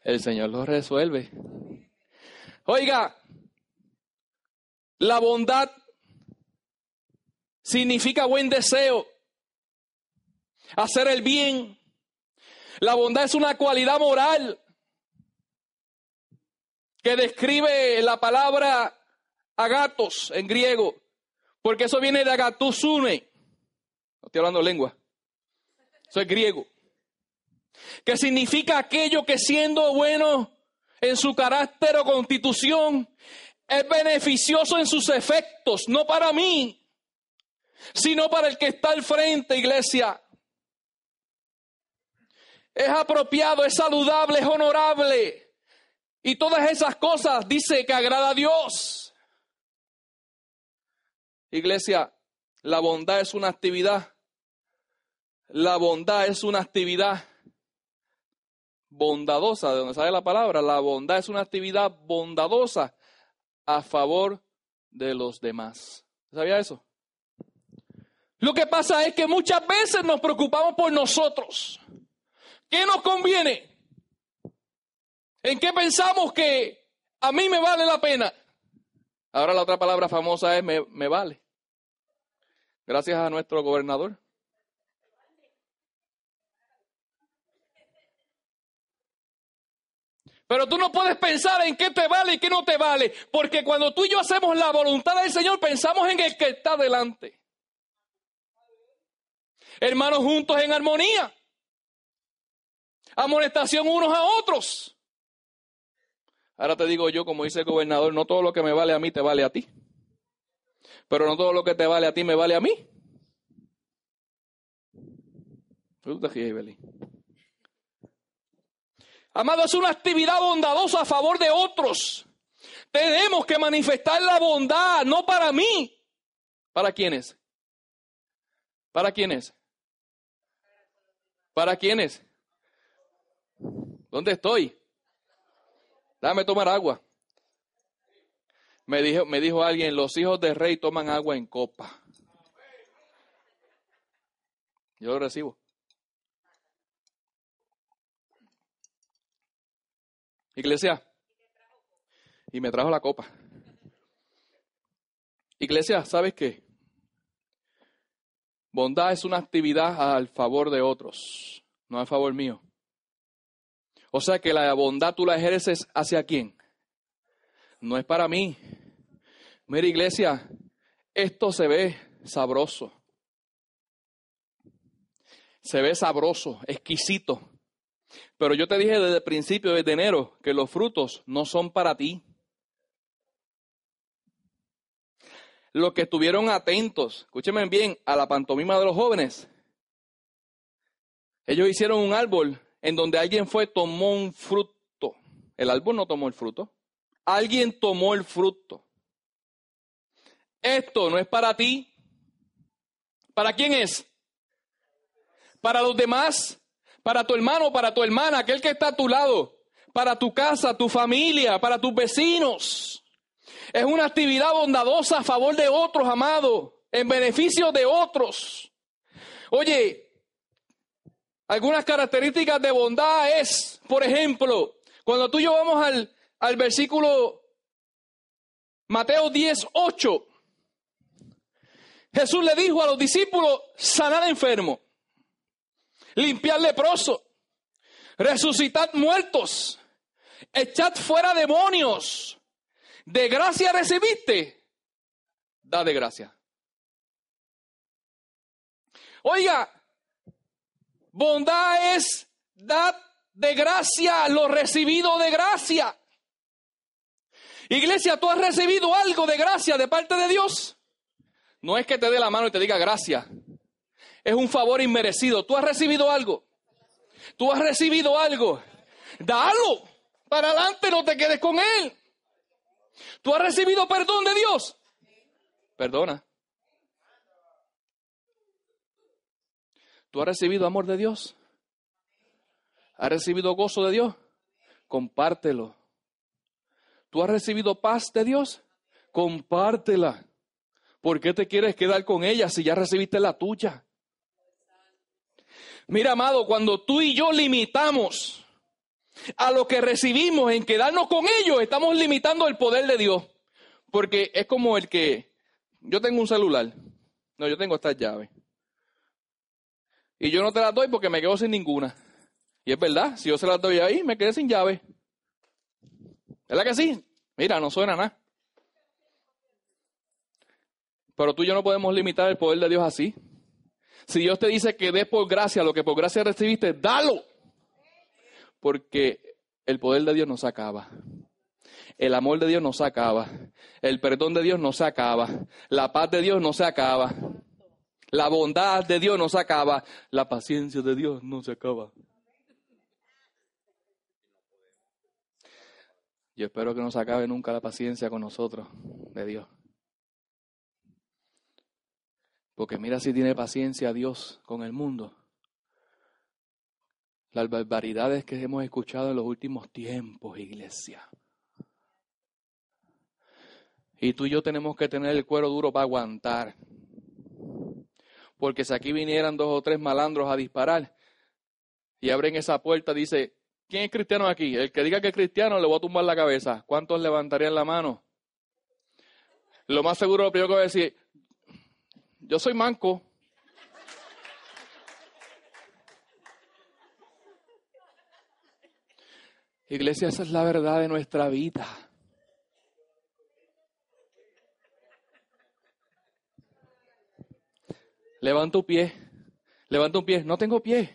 El Señor los resuelve. Oiga, la bondad significa buen deseo, hacer el bien. La bondad es una cualidad moral que describe la palabra agatos en griego, porque eso viene de agatusune. No estoy hablando lengua. Eso es griego. Que significa aquello que siendo bueno en su carácter o constitución es beneficioso en sus efectos, no para mí, sino para el que está al frente, iglesia. Es apropiado, es saludable, es honorable. Y todas esas cosas dice que agrada a Dios. Iglesia, la bondad es una actividad. La bondad es una actividad bondadosa, de donde sale la palabra. La bondad es una actividad bondadosa a favor de los demás. ¿Sabía eso? Lo que pasa es que muchas veces nos preocupamos por nosotros. ¿Qué nos conviene? ¿En qué pensamos que a mí me vale la pena? Ahora la otra palabra famosa es me, me vale. Gracias a nuestro gobernador. Pero tú no puedes pensar en qué te vale y qué no te vale, porque cuando tú y yo hacemos la voluntad del Señor, pensamos en el que está delante. Hermanos juntos en armonía. Amonestación unos a otros. Ahora te digo yo, como dice el gobernador, no todo lo que me vale a mí te vale a ti. Pero no todo lo que te vale a ti me vale a mí. Amado, es una actividad bondadosa a favor de otros. Tenemos que manifestar la bondad, no para mí. ¿Para quiénes? ¿Para quiénes? ¿Para quiénes? ¿Dónde estoy? Dame tomar agua. Me dijo, me dijo alguien, los hijos del rey toman agua en copa. Yo lo recibo. Iglesia. Y me trajo la copa. Iglesia, ¿sabes qué? Bondad es una actividad al favor de otros, no a favor mío. O sea que la bondad tú la ejerces hacia quién? No es para mí. Mira, iglesia, esto se ve sabroso. Se ve sabroso, exquisito. Pero yo te dije desde el principio, de enero, que los frutos no son para ti. Los que estuvieron atentos, escúchenme bien, a la pantomima de los jóvenes, ellos hicieron un árbol en donde alguien fue, tomó un fruto. El árbol no tomó el fruto. Alguien tomó el fruto. Esto no es para ti. ¿Para quién es? Para los demás para tu hermano, para tu hermana, aquel que está a tu lado, para tu casa, tu familia, para tus vecinos. Es una actividad bondadosa a favor de otros, amado, en beneficio de otros. Oye, algunas características de bondad es, por ejemplo, cuando tú y yo vamos al, al versículo Mateo 10, 8, Jesús le dijo a los discípulos, sanad enfermo limpiar leproso, resucitar muertos, echad fuera demonios. De gracia recibiste, da de gracia. Oiga, bondad es dar de gracia lo recibido de gracia. Iglesia, tú has recibido algo de gracia de parte de Dios. No es que te dé la mano y te diga gracias es un favor inmerecido. Tú has recibido algo. Tú has recibido algo. Dalo. Para adelante, no te quedes con él. Tú has recibido perdón de Dios. Perdona. Tú has recibido amor de Dios. Has recibido gozo de Dios. Compártelo. Tú has recibido paz de Dios. Compártela. ¿Por qué te quieres quedar con ella si ya recibiste la tuya? Mira, amado, cuando tú y yo limitamos a lo que recibimos en quedarnos con ellos, estamos limitando el poder de Dios. Porque es como el que yo tengo un celular. No, yo tengo estas llaves. Y yo no te las doy porque me quedo sin ninguna. Y es verdad, si yo se las doy ahí, me quedé sin llave. ¿Verdad que sí? Mira, no suena nada. Pero tú y yo no podemos limitar el poder de Dios así. Si Dios te dice que des por gracia lo que por gracia recibiste, dalo. Porque el poder de Dios no se acaba. El amor de Dios no se acaba. El perdón de Dios no se acaba. La paz de Dios no se acaba. La bondad de Dios no se acaba. La paciencia de Dios no se acaba. Yo espero que no se acabe nunca la paciencia con nosotros, de Dios. Porque mira si tiene paciencia Dios con el mundo. Las barbaridades que hemos escuchado en los últimos tiempos, iglesia. Y tú y yo tenemos que tener el cuero duro para aguantar. Porque si aquí vinieran dos o tres malandros a disparar y abren esa puerta, dice, ¿quién es cristiano aquí? El que diga que es cristiano le voy a tumbar la cabeza. ¿Cuántos levantarían la mano? Lo más seguro, lo primero que voy a decir, yo soy manco. Iglesia, esa es la verdad de nuestra vida. Levanta un pie. Levanta un pie. No tengo pie.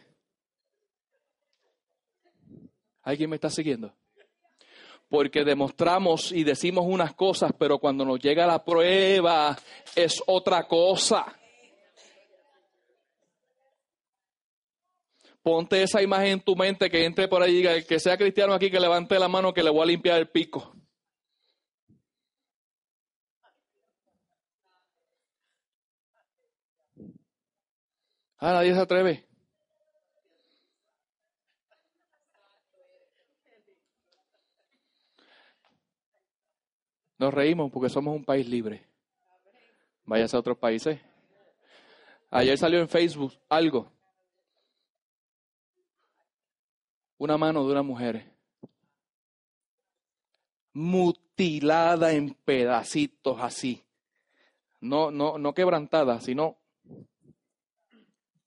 ¿Alguien me está siguiendo? Porque demostramos y decimos unas cosas, pero cuando nos llega la prueba es otra cosa. Ponte esa imagen en tu mente que entre por ahí y diga, el que sea cristiano aquí que levante la mano que le voy a limpiar el pico. Ah, nadie se atreve. Nos reímos porque somos un país libre. Váyase a otros países. Ayer salió en Facebook algo. Una mano de una mujer mutilada en pedacitos así. No, no, no quebrantada, sino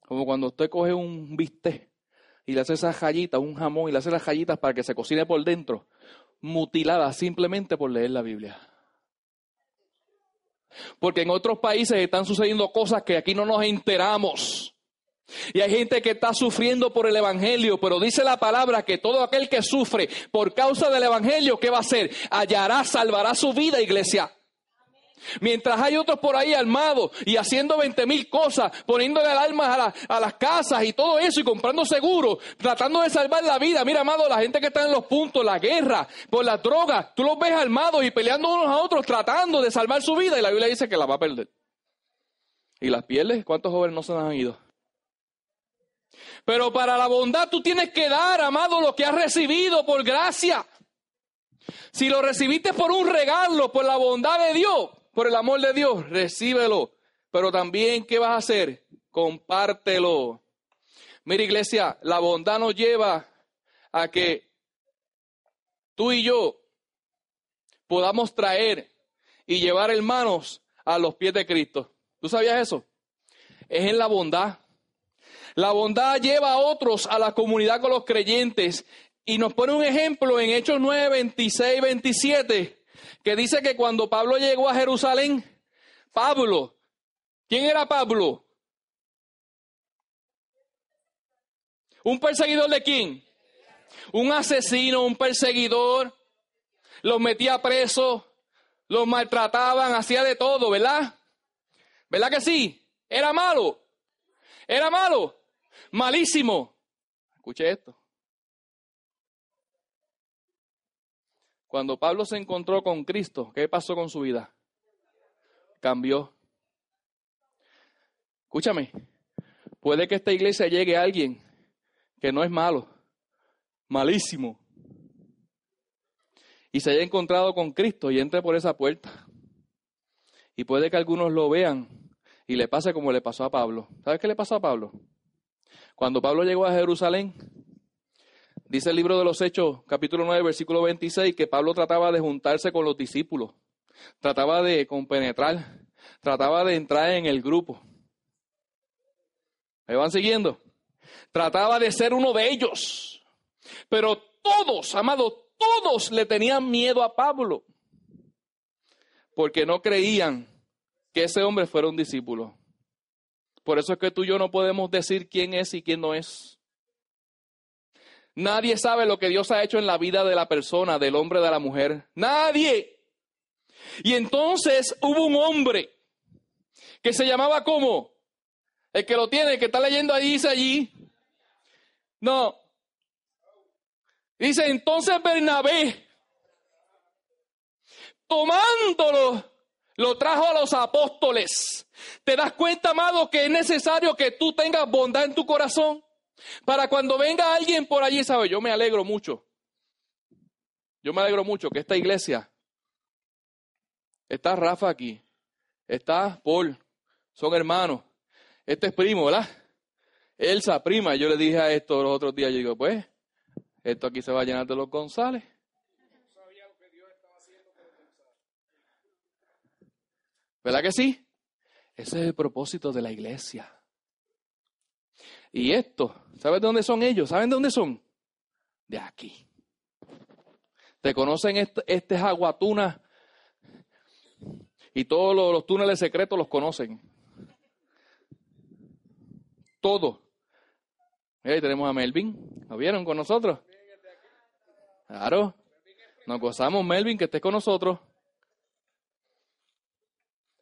como cuando usted coge un bistec y le hace esas rayitas, un jamón y le hace las rayitas para que se cocine por dentro mutilada simplemente por leer la Biblia. Porque en otros países están sucediendo cosas que aquí no nos enteramos. Y hay gente que está sufriendo por el Evangelio, pero dice la palabra que todo aquel que sufre por causa del Evangelio, ¿qué va a hacer? Hallará, salvará su vida, iglesia. Mientras hay otros por ahí armados y haciendo 20 mil cosas, poniéndole alarmas a, a las casas y todo eso y comprando seguros, tratando de salvar la vida. Mira, amado, la gente que está en los puntos, la guerra, por las drogas, tú los ves armados y peleando unos a otros, tratando de salvar su vida y la Biblia dice que la va a perder. ¿Y las pieles? ¿Cuántos jóvenes no se han ido? Pero para la bondad tú tienes que dar, amado, lo que has recibido por gracia. Si lo recibiste por un regalo, por la bondad de Dios, por el amor de Dios, recíbelo. Pero también, ¿qué vas a hacer? Compártelo. Mira, iglesia, la bondad nos lleva a que tú y yo podamos traer y llevar hermanos a los pies de Cristo. ¿Tú sabías eso? Es en la bondad. La bondad lleva a otros a la comunidad con los creyentes y nos pone un ejemplo en Hechos 9, 26, 27 que dice que cuando Pablo llegó a Jerusalén, Pablo, ¿quién era Pablo? ¿Un perseguidor de quién? Un asesino, un perseguidor. Los metía presos, los maltrataban, hacía de todo, ¿verdad? ¿Verdad que sí? Era malo. Era malo. Malísimo. Escuche esto. Cuando Pablo se encontró con Cristo, ¿qué pasó con su vida? Cambió. Escúchame, puede que esta iglesia llegue a alguien que no es malo, malísimo, y se haya encontrado con Cristo y entre por esa puerta. Y puede que algunos lo vean y le pase como le pasó a Pablo. ¿Sabes qué le pasó a Pablo? Cuando Pablo llegó a Jerusalén, dice el libro de los Hechos, capítulo 9, versículo 26, que Pablo trataba de juntarse con los discípulos, trataba de compenetrar, trataba de entrar en el grupo. ¿Me van siguiendo? Trataba de ser uno de ellos. Pero todos, amados, todos le tenían miedo a Pablo. Porque no creían que ese hombre fuera un discípulo. Por eso es que tú y yo no podemos decir quién es y quién no es. Nadie sabe lo que Dios ha hecho en la vida de la persona, del hombre, de la mujer. Nadie. Y entonces hubo un hombre que se llamaba como el que lo tiene, el que está leyendo ahí, dice allí. No. Dice entonces Bernabé, tomándolo, lo trajo a los apóstoles. ¿Te das cuenta, amado, que es necesario que tú tengas bondad en tu corazón? Para cuando venga alguien por allí, ¿sabes? Yo me alegro mucho. Yo me alegro mucho que esta iglesia, está Rafa aquí, está Paul, son hermanos. Este es primo, ¿verdad? Elsa, prima. Yo le dije a esto los otros días, yo digo, pues, esto aquí se va a llenar de los González. ¿Verdad que sí? Ese es el propósito de la iglesia. Y esto, ¿sabes de dónde son ellos? ¿Saben de dónde son? De aquí. ¿Te conocen este, este Jaguatuna? Y todos los, túneles secretos los conocen. Todo. Ahí tenemos a Melvin. ¿Lo vieron con nosotros? Claro. Nos gozamos, Melvin, que estés con nosotros.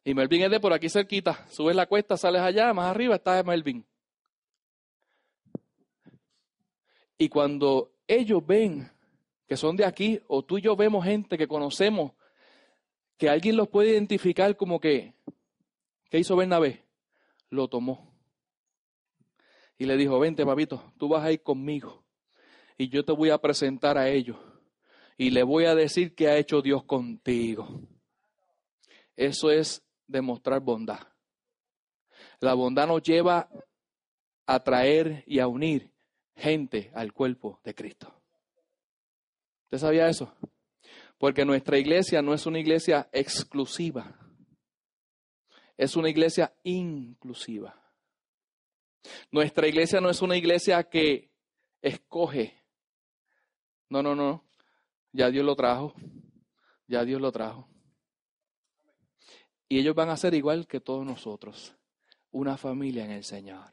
Y Melvin es de por aquí cerquita. Subes la cuesta, sales allá, más arriba está Melvin. Y cuando ellos ven que son de aquí, o tú y yo vemos gente que conocemos, que alguien los puede identificar como que, ¿qué hizo Bernabé? Lo tomó. Y le dijo, vente, papito, tú vas a ir conmigo. Y yo te voy a presentar a ellos. Y le voy a decir que ha hecho Dios contigo. Eso es demostrar bondad. La bondad nos lleva a traer y a unir gente al cuerpo de Cristo. ¿Usted sabía eso? Porque nuestra iglesia no es una iglesia exclusiva, es una iglesia inclusiva. Nuestra iglesia no es una iglesia que escoge. No, no, no. Ya Dios lo trajo. Ya Dios lo trajo. Y ellos van a ser igual que todos nosotros, una familia en el Señor.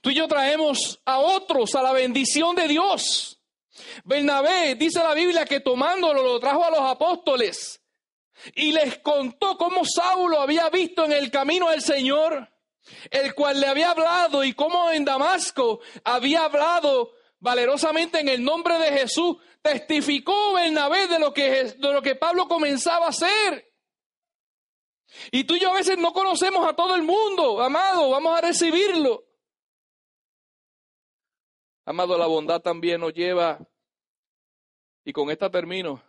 Tú y yo traemos a otros a la bendición de Dios. Bernabé dice la Biblia que tomándolo lo trajo a los apóstoles y les contó cómo Saulo había visto en el camino al Señor, el cual le había hablado y cómo en Damasco había hablado valerosamente en el nombre de Jesús. Testificó Bernabé de lo que, de lo que Pablo comenzaba a hacer. Y tú y yo a veces no conocemos a todo el mundo, amado, vamos a recibirlo. Amado, la bondad también nos lleva, y con esta termino,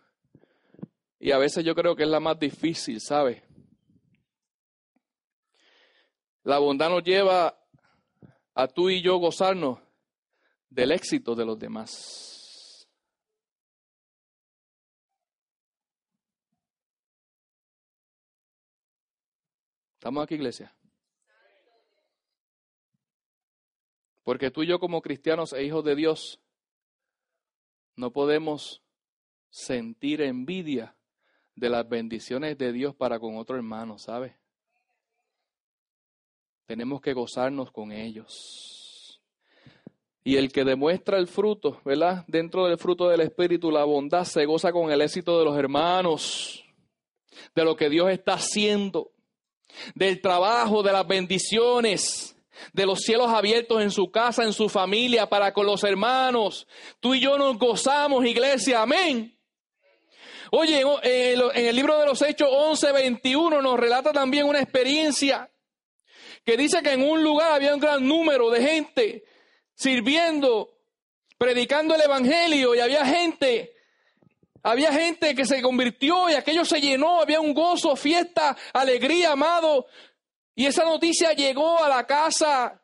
y a veces yo creo que es la más difícil, ¿sabes? La bondad nos lleva a tú y yo gozarnos del éxito de los demás. ¿Estamos aquí, iglesia? Porque tú y yo como cristianos e hijos de Dios no podemos sentir envidia de las bendiciones de Dios para con otro hermano, ¿sabes? Tenemos que gozarnos con ellos. Y el que demuestra el fruto, ¿verdad? Dentro del fruto del Espíritu, la bondad, se goza con el éxito de los hermanos, de lo que Dios está haciendo del trabajo, de las bendiciones, de los cielos abiertos en su casa, en su familia, para con los hermanos. Tú y yo nos gozamos, iglesia, amén. Oye, en el libro de los Hechos 11, 21 nos relata también una experiencia que dice que en un lugar había un gran número de gente sirviendo, predicando el Evangelio y había gente Había gente que se convirtió y aquello se llenó, había un gozo, fiesta, alegría, amado. Y esa noticia llegó a la casa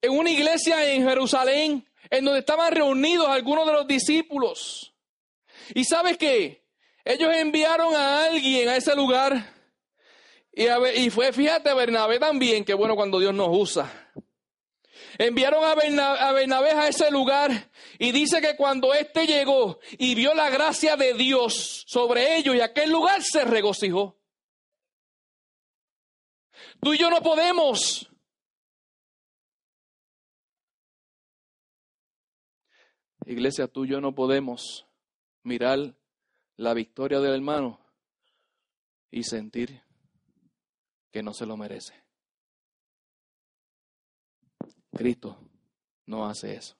en una iglesia en Jerusalén, en donde estaban reunidos algunos de los discípulos. ¿Y sabes qué? Ellos enviaron a alguien a ese lugar. Y, a y fue, fíjate, Bernabé también, que bueno cuando Dios nos usa. Enviaron a a Bernabé a ese lugar y dice que cuando éste llegó y vio la gracia de Dios sobre ellos y aquel lugar se regocijó. Tú y yo no podemos. Iglesia, tú y yo no podemos mirar la victoria del hermano y sentir que no se lo merece. Cristo no hace eso.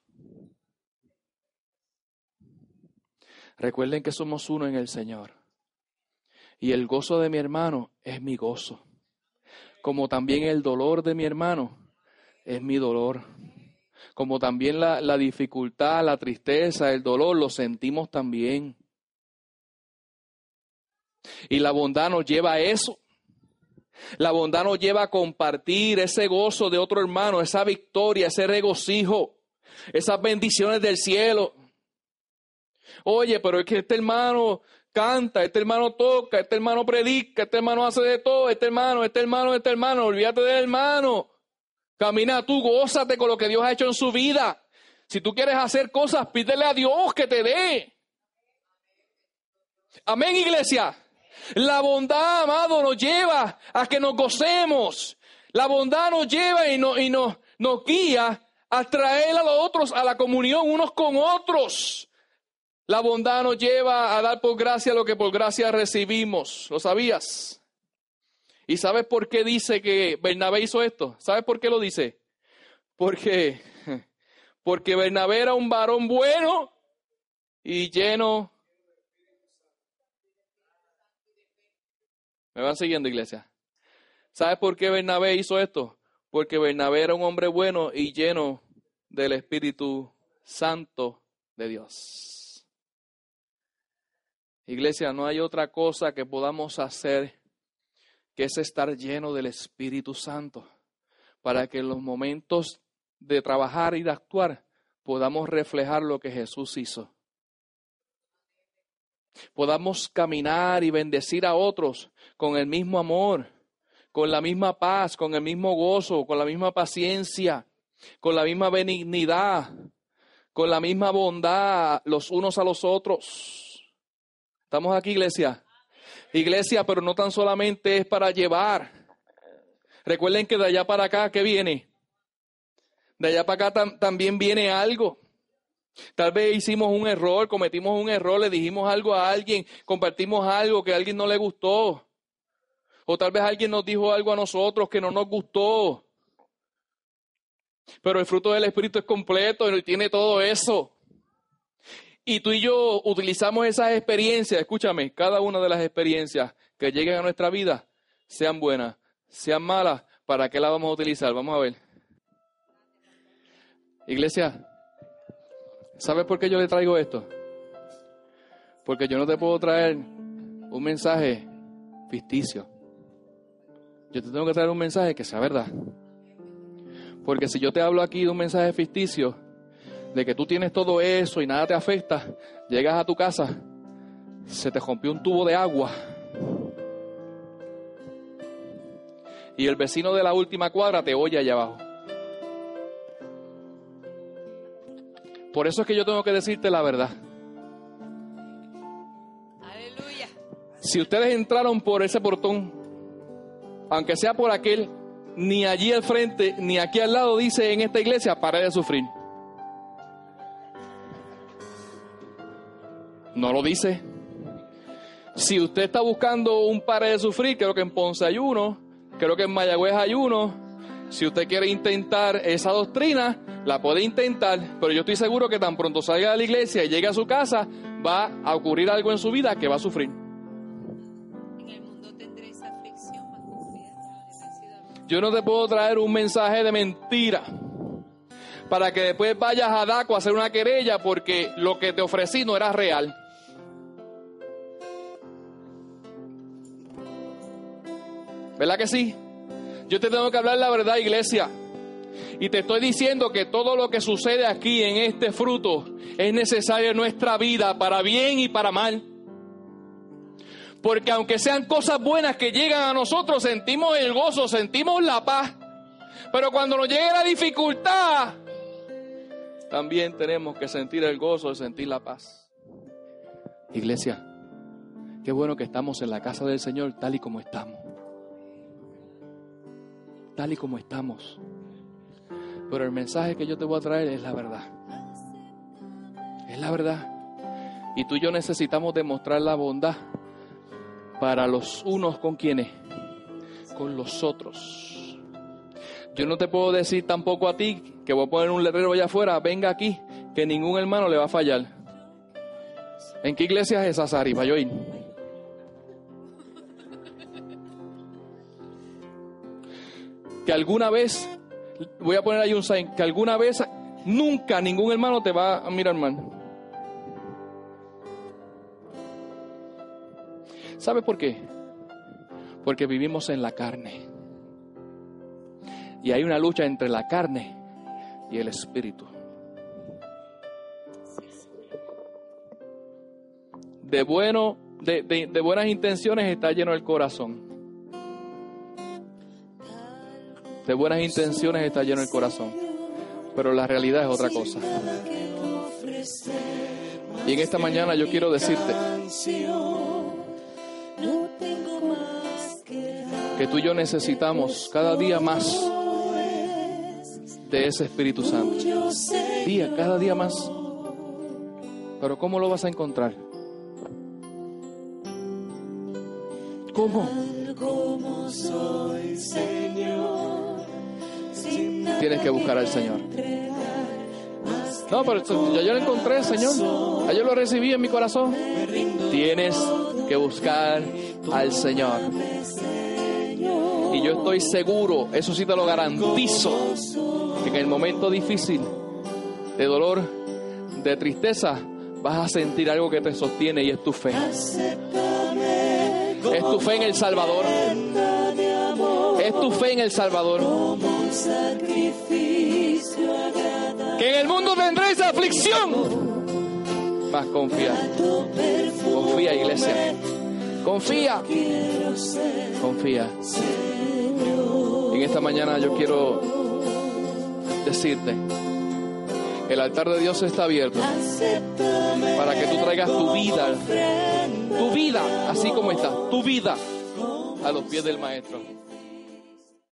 Recuerden que somos uno en el Señor. Y el gozo de mi hermano es mi gozo. Como también el dolor de mi hermano es mi dolor. Como también la, la dificultad, la tristeza, el dolor, lo sentimos también. Y la bondad nos lleva a eso. La bondad nos lleva a compartir ese gozo de otro hermano, esa victoria, ese regocijo, esas bendiciones del cielo. Oye, pero es que este hermano canta, este hermano toca, este hermano predica, este hermano hace de todo, este hermano, este hermano, este hermano, olvídate del hermano. Camina tú, gózate con lo que Dios ha hecho en su vida. Si tú quieres hacer cosas, pídele a Dios que te dé. Amén, iglesia. La bondad, amado, nos lleva a que nos gocemos. La bondad nos lleva y, no- y nos, guía a traer a los otros a la comunión unos con otros. La bondad nos lleva a dar por gracia lo que por gracia recibimos. ¿Lo sabías? ¿Y sabes por qué dice que Bernabé hizo esto? ¿Sabes por qué lo dice? Porque, porque Bernabé era un varón bueno y lleno ¿Me van siguiendo, iglesia? ¿Sabes por qué Bernabé hizo esto? Porque Bernabé era un hombre bueno y lleno del Espíritu Santo de Dios. Iglesia, no hay otra cosa que podamos hacer que es estar lleno del Espíritu Santo para que en los momentos de trabajar y de actuar podamos reflejar lo que Jesús hizo podamos caminar y bendecir a otros con el mismo amor, con la misma paz, con el mismo gozo, con la misma paciencia, con la misma benignidad, con la misma bondad los unos a los otros. ¿Estamos aquí, iglesia? Iglesia, pero no tan solamente es para llevar. Recuerden que de allá para acá, ¿qué viene? De allá para acá tam- también viene algo. Tal vez hicimos un error, cometimos un error, le dijimos algo a alguien, compartimos algo que a alguien no le gustó. O tal vez alguien nos dijo algo a nosotros que no nos gustó. Pero el fruto del Espíritu es completo y tiene todo eso. Y tú y yo utilizamos esas experiencias, escúchame, cada una de las experiencias que lleguen a nuestra vida, sean buenas, sean malas, ¿para qué las vamos a utilizar? Vamos a ver. Iglesia, ¿Sabes por qué yo le traigo esto? Porque yo no te puedo traer un mensaje ficticio. Yo te tengo que traer un mensaje que sea verdad. Porque si yo te hablo aquí de un mensaje ficticio, de que tú tienes todo eso y nada te afecta, llegas a tu casa, se te rompió un tubo de agua. Y el vecino de la última cuadra te oye allá abajo. Por eso es que yo tengo que decirte la verdad. Aleluya. Si ustedes entraron por ese portón, aunque sea por aquel, ni allí al frente, ni aquí al lado dice en esta iglesia, pare de sufrir. No lo dice. Si usted está buscando un pare de sufrir, creo que en Ponce hay uno, creo que en Mayagüez hay uno. Si usted quiere intentar esa doctrina, la puede intentar, pero yo estoy seguro que tan pronto salga de la iglesia y llegue a su casa, va a ocurrir algo en su vida que va a sufrir. Yo no te puedo traer un mensaje de mentira. para que después vayas a DACO a hacer una querella porque lo que te ofrecí no era real. ¿Verdad que sí? Yo te tengo que hablar la verdad, iglesia. Y te estoy diciendo que todo lo que sucede aquí en este fruto es necesario en nuestra vida, para bien y para mal. Porque aunque sean cosas buenas que llegan a nosotros, sentimos el gozo, sentimos la paz. Pero cuando nos llegue la dificultad, también tenemos que sentir el gozo, sentir la paz. Iglesia, qué bueno que estamos en la casa del Señor tal y como estamos. Tal y como estamos. Pero el mensaje que yo te voy a traer es la verdad. Es la verdad. Y tú y yo necesitamos demostrar la bondad para los unos con quienes, con los otros. Yo no te puedo decir tampoco a ti que voy a poner un letrero allá afuera, venga aquí, que ningún hermano le va a fallar. ¿En qué iglesia es esa, Sari? Para yo ir. Que alguna vez, voy a poner ahí un sign, que alguna vez, nunca ningún hermano te va a mirar mal. ¿Sabe por qué? Porque vivimos en la carne. Y hay una lucha entre la carne y el espíritu. De, bueno, de, de- de buenas intenciones está lleno el corazón. De buenas intenciones está lleno el corazón. Pero la realidad es otra cosa. Y en esta mañana yo quiero decirte que tú y yo necesitamos cada día más de ese Espíritu Santo. Día, cada día más. Pero ¿cómo lo vas a encontrar? ¿Cómo? como soy, Señor. Tienes que buscar al Señor. No, pero ya yo lo encontré, Señor. Yo lo recibí en mi corazón. Tienes que buscar al Señor. Y yo estoy seguro, eso sí te lo garantizo, que en el momento difícil, de dolor, de tristeza, vas a sentir algo que te sostiene y es tu fe. Es tu fe en el Salvador. Es tu fe en el Salvador. Que en el mundo tendréis aflicción. Mas confía. Confía, iglesia. Confía. Confía. En esta mañana yo quiero decirte, el altar de Dios está abierto para que tú traigas tu vida, tu vida, así como está, tu vida a los pies del Maestro.